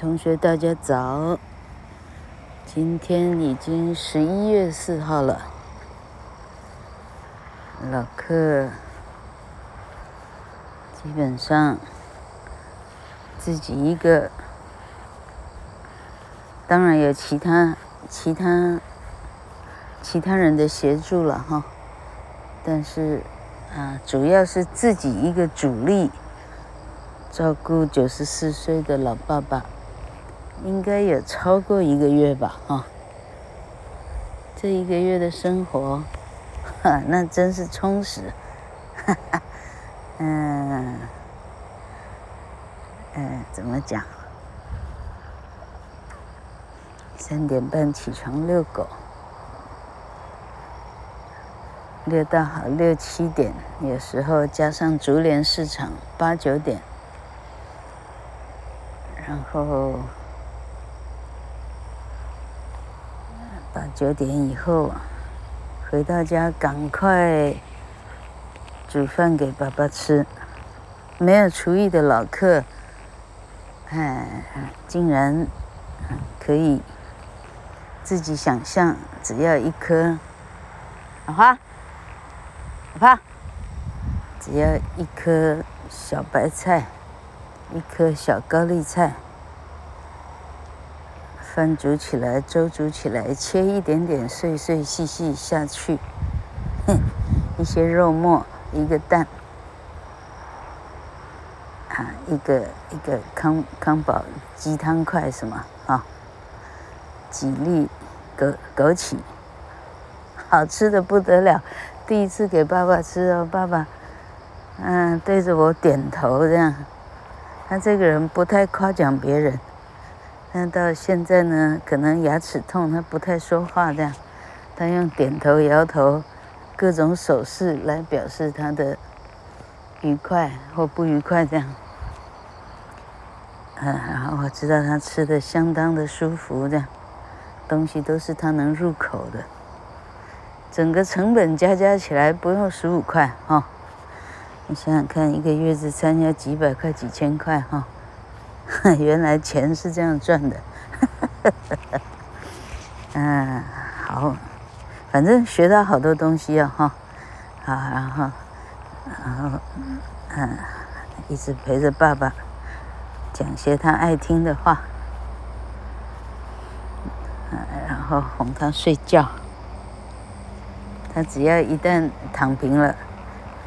同学，大家早！今天已经十一月四号了。老克基本上自己一个，当然有其他其他其他人的协助了哈，但是啊，主要是自己一个主力照顾九十四岁的老爸爸。应该有超过一个月吧，哈。这一个月的生活，哈，那真是充实，哈哈，嗯，嗯，怎么讲？三点半起床遛狗，遛到好六七点，有时候加上竹联市场八九点，然后。八九点以后啊，回到家赶快煮饭给爸爸吃。没有厨艺的老客，哎，竟然可以自己想象，只要一颗，老花，老爸，只要一颗小白菜，一颗小高丽菜。饭煮起来，粥煮起来，切一点点碎碎细细下去，哼，一些肉末，一个蛋，啊，一个一个康康宝鸡汤块什么啊，几粒枸枸杞，好吃的不得了。第一次给爸爸吃哦，爸爸，嗯，对着我点头这样。他这个人不太夸奖别人。但到现在呢，可能牙齿痛，他不太说话这样，他用点头、摇头，各种手势来表示他的愉快或不愉快这样。嗯，然后我知道他吃的相当的舒服，这样，东西都是他能入口的。整个成本加加起来不用十五块哈、哦，你想想看，一个月子餐要几百块、几千块哈。哦 原来钱是这样赚的，嗯，好，反正学到好多东西啊，哈，好，然后，然后，嗯，一直陪着爸爸，讲些他爱听的话，嗯，然后哄他睡觉，他只要一旦躺平了，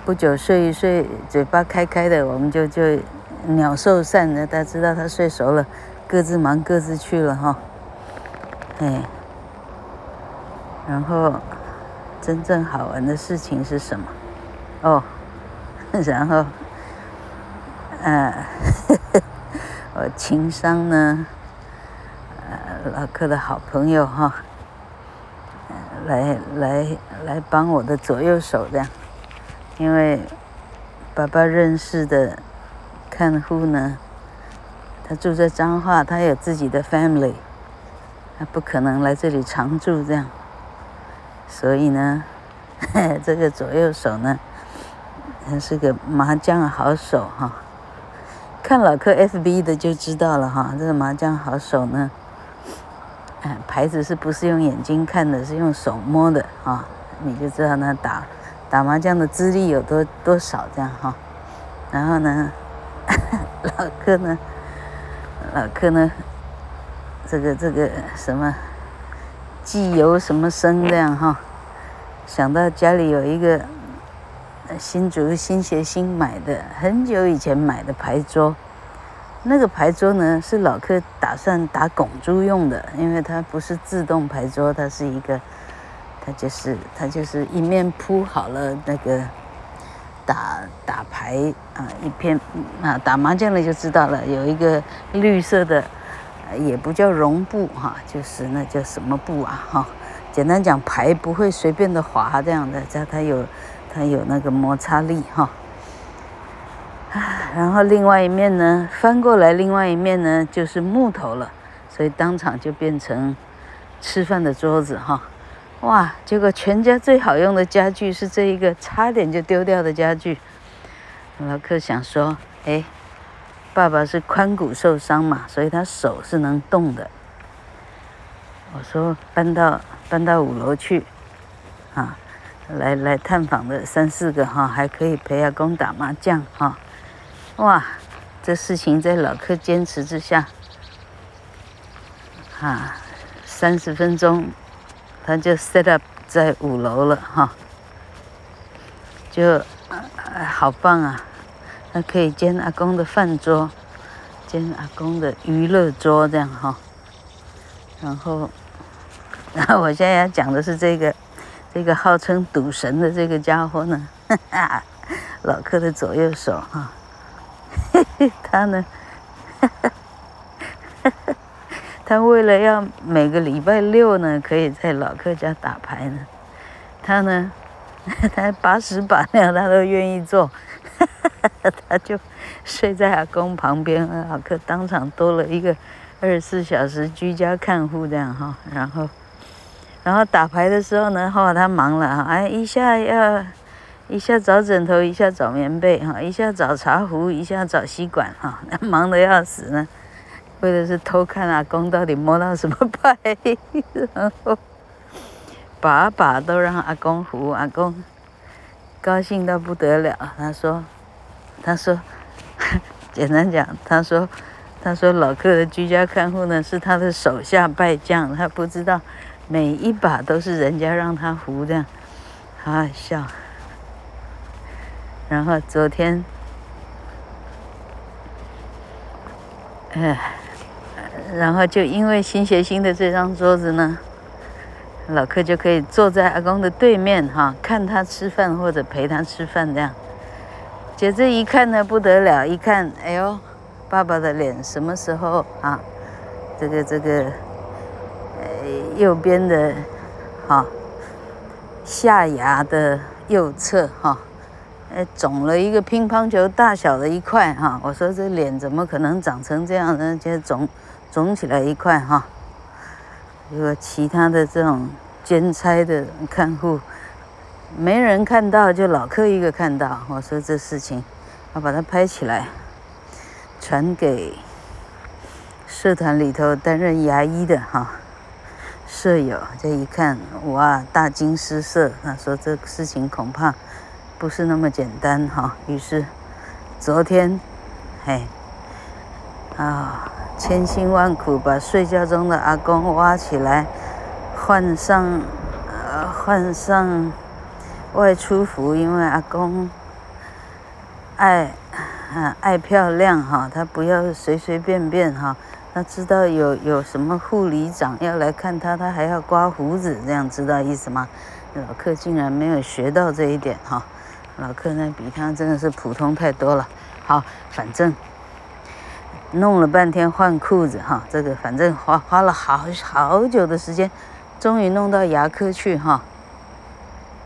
不久睡一睡，嘴巴开开的，我们就就。鸟兽散的，他知道他睡熟了，各自忙各自去了哈。哎，然后真正好玩的事情是什么？哦，然后，呃，我情商呢，呃，老客的好朋友哈，来来来帮我的左右手这样，因为爸爸认识的。看护呢，他住在彰化，他有自己的 family，他不可能来这里常住这样，所以呢，这个左右手呢，他是个麻将好手哈。看老克 FB 的就知道了哈，这个麻将好手呢，哎，牌子是不是用眼睛看的，是用手摸的啊？你就知道他打打麻将的资历有多多少这样哈。然后呢？老客呢？老客呢？这个这个什么，记由什么生这样哈？想到家里有一个新竹新协新买的，很久以前买的牌桌，那个牌桌呢是老客打算打拱珠用的，因为它不是自动牌桌，它是一个，它就是它就是一面铺好了那个。打打牌啊，一片啊，打麻将了就知道了，有一个绿色的，也不叫绒布哈，就是那叫什么布啊哈。简单讲，牌不会随便的滑这样的，它它有它有那个摩擦力哈。啊然后另外一面呢，翻过来，另外一面呢就是木头了，所以当场就变成吃饭的桌子哈。哇！结果全家最好用的家具是这一个差点就丢掉的家具。老克想说：“哎，爸爸是髋骨受伤嘛，所以他手是能动的。我说搬到搬到五楼去，啊，来来探访的三四个哈，还可以陪阿公打麻将哈，哇，这事情在老客坚持之下，啊，三十分钟他就 set up 在五楼了哈，就好棒啊，他可以兼阿公的饭桌，兼阿公的娱乐桌这样哈，然后。然 后我现在要讲的是这个，这个号称赌神的这个家伙呢，哈哈，老客的左右手哈，嘿嘿，他呢，哈哈，他为了要每个礼拜六呢可以在老客家打牌呢，他呢，他把屎把尿他都愿意做，哈哈，他就睡在阿公旁边，老客当场多了一个二十四小时居家看护这样哈，然后。然后打牌的时候呢，哈，他忙了哈，哎，一下要，一下找枕头，一下找棉被，哈，一下找茶壶，一下找吸管，哈，忙得要死呢。为的是偷看阿公到底摸到什么牌，然后把把都让阿公胡，阿公高兴到不得了。他说，他说，简单讲，他说，他说老客的居家看护呢是他的手下败将，他不知道。每一把都是人家让他胡的，好好笑。然后昨天，哎，然后就因为新学新的这张桌子呢，老客就可以坐在阿公的对面哈，看他吃饭或者陪他吃饭这样。姐这一看呢不得了，一看，哎呦，爸爸的脸什么时候啊？这个这个。呃右边的，哈，下牙的右侧哈，呃，肿了一个乒乓球大小的一块哈。我说这脸怎么可能长成这样呢？就肿肿起来一块哈。如果其他的这种兼差的看护，没人看到，就老客一个看到。我说这事情，我把它拍起来，传给社团里头担任牙医的哈。舍友这一看，哇，大惊失色。他说：“这个事情恐怕不是那么简单哈。”于是昨天，嘿，啊，千辛万苦把睡觉中的阿公挖起来，换上呃换上外出服，因为阿公爱爱漂亮哈，他不要随随便便哈。他知道有有什么护理长要来看他，他还要刮胡子，这样知道意思吗？老客竟然没有学到这一点哈，老客呢比他真的是普通太多了。好，反正弄了半天换裤子哈，这个反正花花了好好久的时间，终于弄到牙科去哈。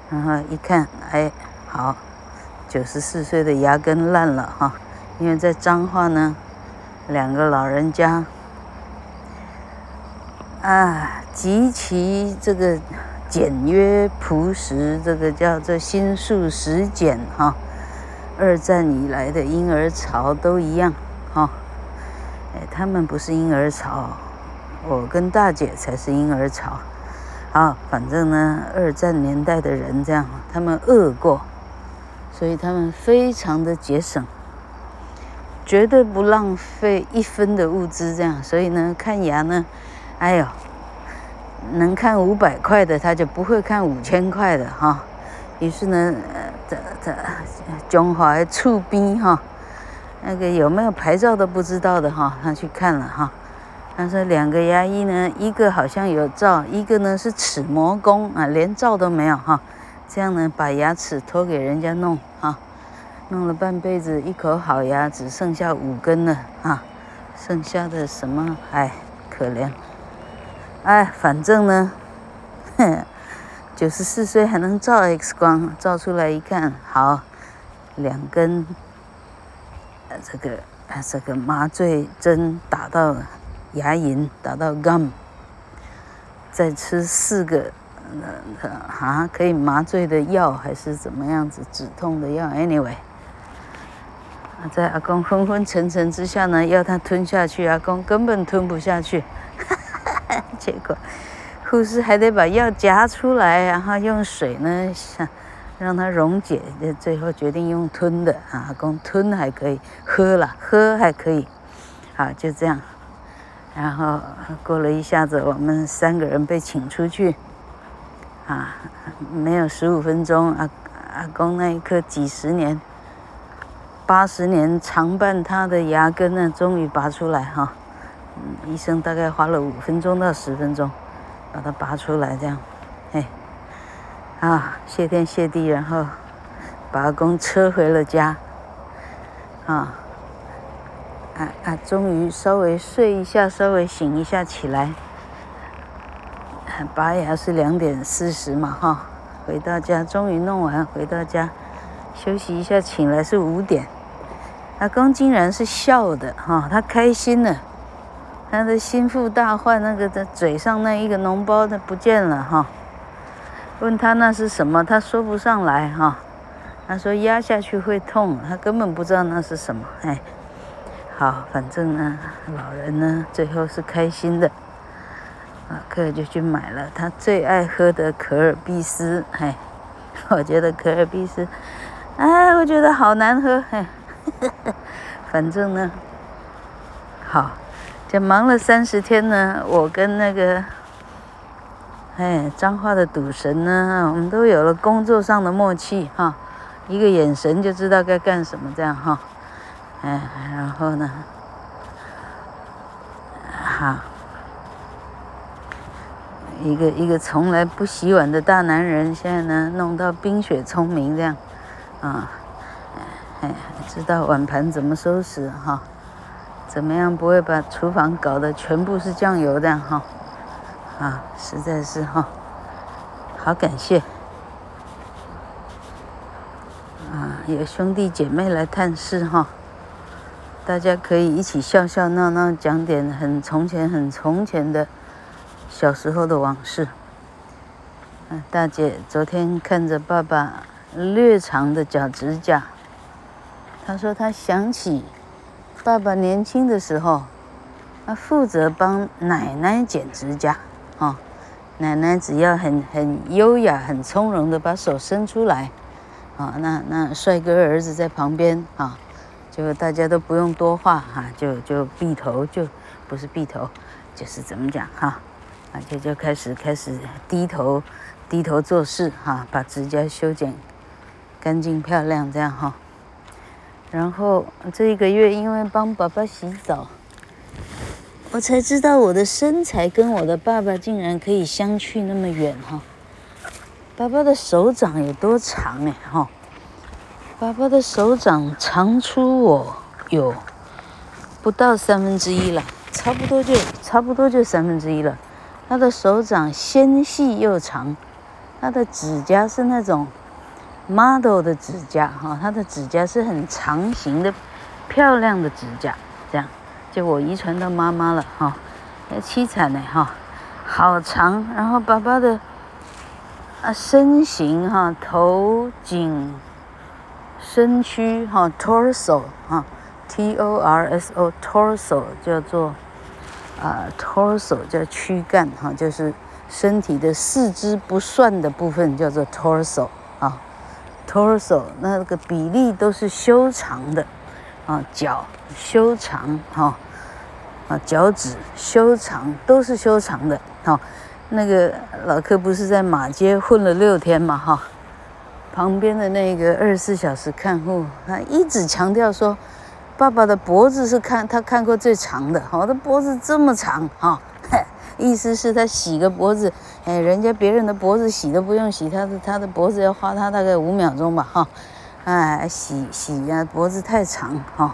然后一看，哎，好，九十四岁的牙根烂了哈，因为在彰化呢，两个老人家。啊，极其这个简约朴实，这个叫做心术实践哈。二战以来的婴儿潮都一样哈。他们不是婴儿潮，我跟大姐才是婴儿潮。啊，反正呢，二战年代的人这样，他们饿过，所以他们非常的节省，绝对不浪费一分的物资这样。所以呢，看牙呢。哎呦，能看五百块的，他就不会看五千块的哈。于是呢，这这中华还厝边哈，那个有没有牌照都不知道的哈，他去看了哈。他说两个牙医呢，一个好像有照，一个呢是齿模工啊，连照都没有哈。这样呢，把牙齿托给人家弄哈，弄了半辈子，一口好牙只剩下五根了啊，剩下的什么哎，可怜。哎，反正呢，九十四岁还能照 X 光，照出来一看，好，两根，这个这个麻醉针打到牙龈，打到 gum，再吃四个，呃，啊，可以麻醉的药还是怎么样子止痛的药？Anyway，在阿公昏昏沉沉之下呢，要他吞下去，阿公根本吞不下去。结果护士还得把药夹出来，然后用水呢，让它溶解。最后决定用吞的啊，阿公吞还可以，喝了喝还可以。好，就这样。然后过了一下子，我们三个人被请出去。啊，没有十五分钟，阿阿公那一颗几十年。八十年常伴他的牙根呢，终于拔出来哈。嗯，医生大概花了五分钟到十分钟，把它拔出来这样。哎，啊，谢天谢地，然后把阿公车回了家。啊，啊啊，终于稍微睡一下，稍微醒一下起来。拔牙是两点四十嘛哈，回到家终于弄完，回到家休息一下，醒来是五点。阿公竟然是笑的哈，他开心了，他的心腹大患那个的嘴上那一个脓包的不见了哈。问他那是什么，他说不上来哈。他说压下去会痛，他根本不知道那是什么。哎，好，反正呢，老人呢最后是开心的。啊，克就去买了他最爱喝的可尔必思。哎，我觉得可尔必思，哎，我觉得好难喝。哎。反正呢，好，就忙了三十天呢。我跟那个，哎，彰化的赌神呢，我们都有了工作上的默契哈，一个眼神就知道该干什么这样哈。哎，然后呢，好，一个一个从来不洗碗的大男人，现在呢弄到冰雪聪明这样，啊。哎，知道碗盘怎么收拾哈？怎么样不会把厨房搞得全部是酱油的哈？啊，实在是哈，好感谢啊！有兄弟姐妹来探视哈，大家可以一起笑笑闹闹，讲点很从前、很从前的小时候的往事。啊，大姐昨天看着爸爸略长的脚趾甲。她说：“她想起爸爸年轻的时候，他负责帮奶奶剪指甲，哦，奶奶只要很很优雅、很从容的把手伸出来，啊，那那帅哥儿子在旁边啊，就大家都不用多话哈，就就闭头就不是闭头，就是怎么讲哈，啊，就就开始开始低头低头做事哈，把指甲修剪干净漂亮这样哈。”然后这一个月，因为帮爸爸洗澡，我才知道我的身材跟我的爸爸竟然可以相去那么远哈。爸爸的手掌有多长哎哈？爸爸的手掌长出我有不到三分之一了，差不多就差不多就三分之一了。他的手掌纤细又长，他的指甲是那种。model 的指甲哈，他的指甲是很长形的，漂亮的指甲，这样，就我遗传到妈妈了哈，凄惨呢哈，好长，然后爸爸的啊身形哈，头颈身躯哈，torso 哈，T O R S O torso 叫做啊 torso 叫躯干哈，就是身体的四肢不算的部分叫做 torso 啊。torso 那个比例都是修长的，啊，脚修长哈，啊，脚趾修长都是修长的，哈，那个老柯不是在马街混了六天嘛，哈，旁边的那个二十四小时看护，他一直强调说，爸爸的脖子是看他看过最长的，我的脖子这么长，哈。意思是他洗个脖子，哎，人家别人的脖子洗都不用洗，他的他的脖子要花他大概五秒钟吧，哈，哎，洗洗呀，脖子太长，哈，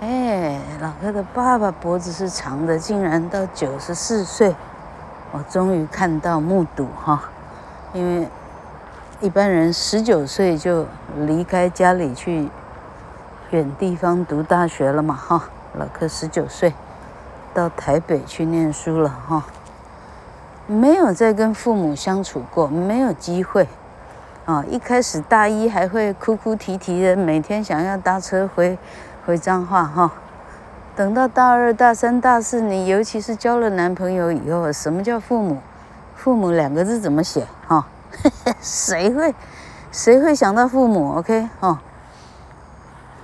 哎，老柯的爸爸脖子是长的，竟然到九十四岁，我终于看到目睹哈，因为一般人十九岁就离开家里去远地方读大学了嘛，哈，老柯十九岁。到台北去念书了哈，没有再跟父母相处过，没有机会，哦，一开始大一还会哭哭啼啼的，每天想要搭车回回彰化哈、哦。等到大二、大三、大四，你尤其是交了男朋友以后，什么叫父母？父母两个字怎么写？哈、哦，谁会谁会想到父母？OK，哦。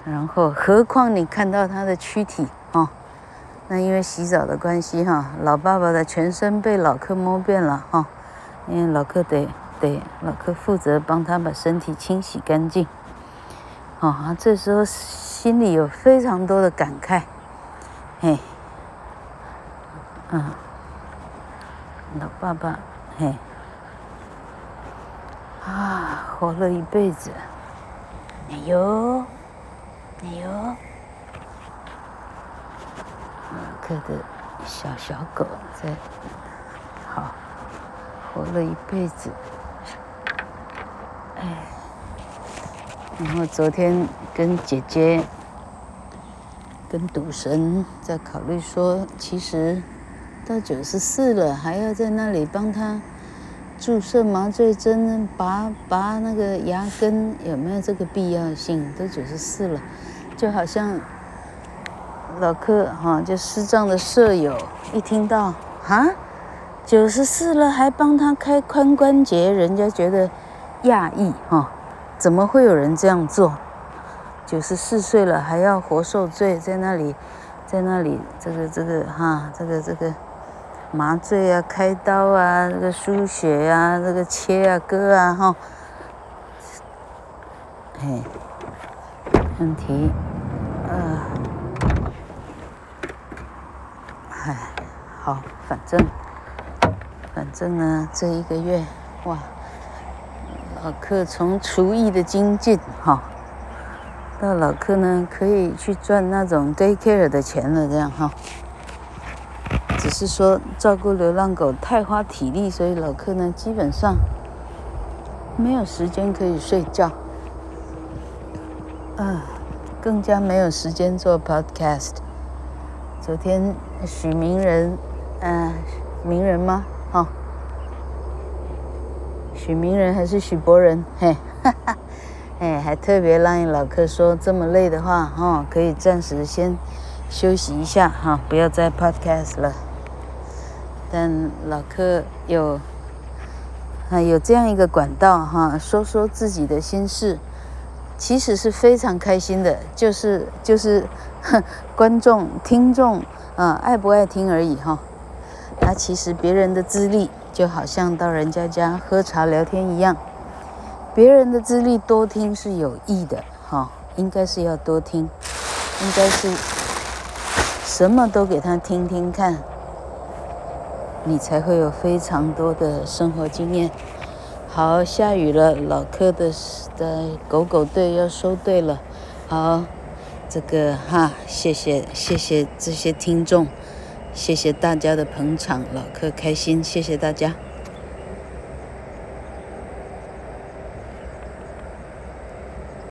然后，何况你看到他的躯体，哦，那因为洗澡的关系，哈，老爸爸的全身被老克摸遍了，哈，因为老克得。对，老柯负责帮他把身体清洗干净。哦，这时候心里有非常多的感慨，嘿，嗯，老爸爸，嘿，啊，活了一辈子，哎呦，哎呦，老克的小小狗在，好，活了一辈子。哎，然后昨天跟姐姐、跟赌神在考虑说，其实到九十四了，还要在那里帮他注射麻醉针、拔拔那个牙根，有没有这个必要性？都九十四了，就好像老柯哈，就视障的舍友，一听到啊，九十四了还帮他开髋关节，人家觉得。讶异哈，怎么会有人这样做？九十四岁了还要活受罪，在那里，在那里，这个这个哈，这个这个麻醉啊，开刀啊，这个输血啊，这个切啊，割啊，哈，嘿，问题，呃，哎，好，反正，反正呢，这一个月，哇。老客从厨艺的精进，哈，到老客呢可以去赚那种 daycare 的钱了，这样哈。只是说照顾流浪狗太花体力，所以老客呢基本上没有时间可以睡觉，啊，更加没有时间做 podcast。昨天许名人，嗯，名人吗？哈。许名人还是许博仁？嘿，哈哈，哎，还特别让老克说，这么累的话，哦，可以暂时先休息一下，哈、不要再 podcast 了。但老克有啊，有这样一个管道，哈、说说自己的心事，其实是非常开心的，就是就是哼，观众听众啊，爱不爱听而已，哈、他其实别人的资历。就好像到人家家喝茶聊天一样，别人的资历多听是有益的，哈，应该是要多听，应该是什么都给他听听看，你才会有非常多的生活经验。好，下雨了，老克的的狗狗队要收队了，好，这个哈，谢谢谢谢这些听众。谢谢大家的捧场，老客开心，谢谢大家。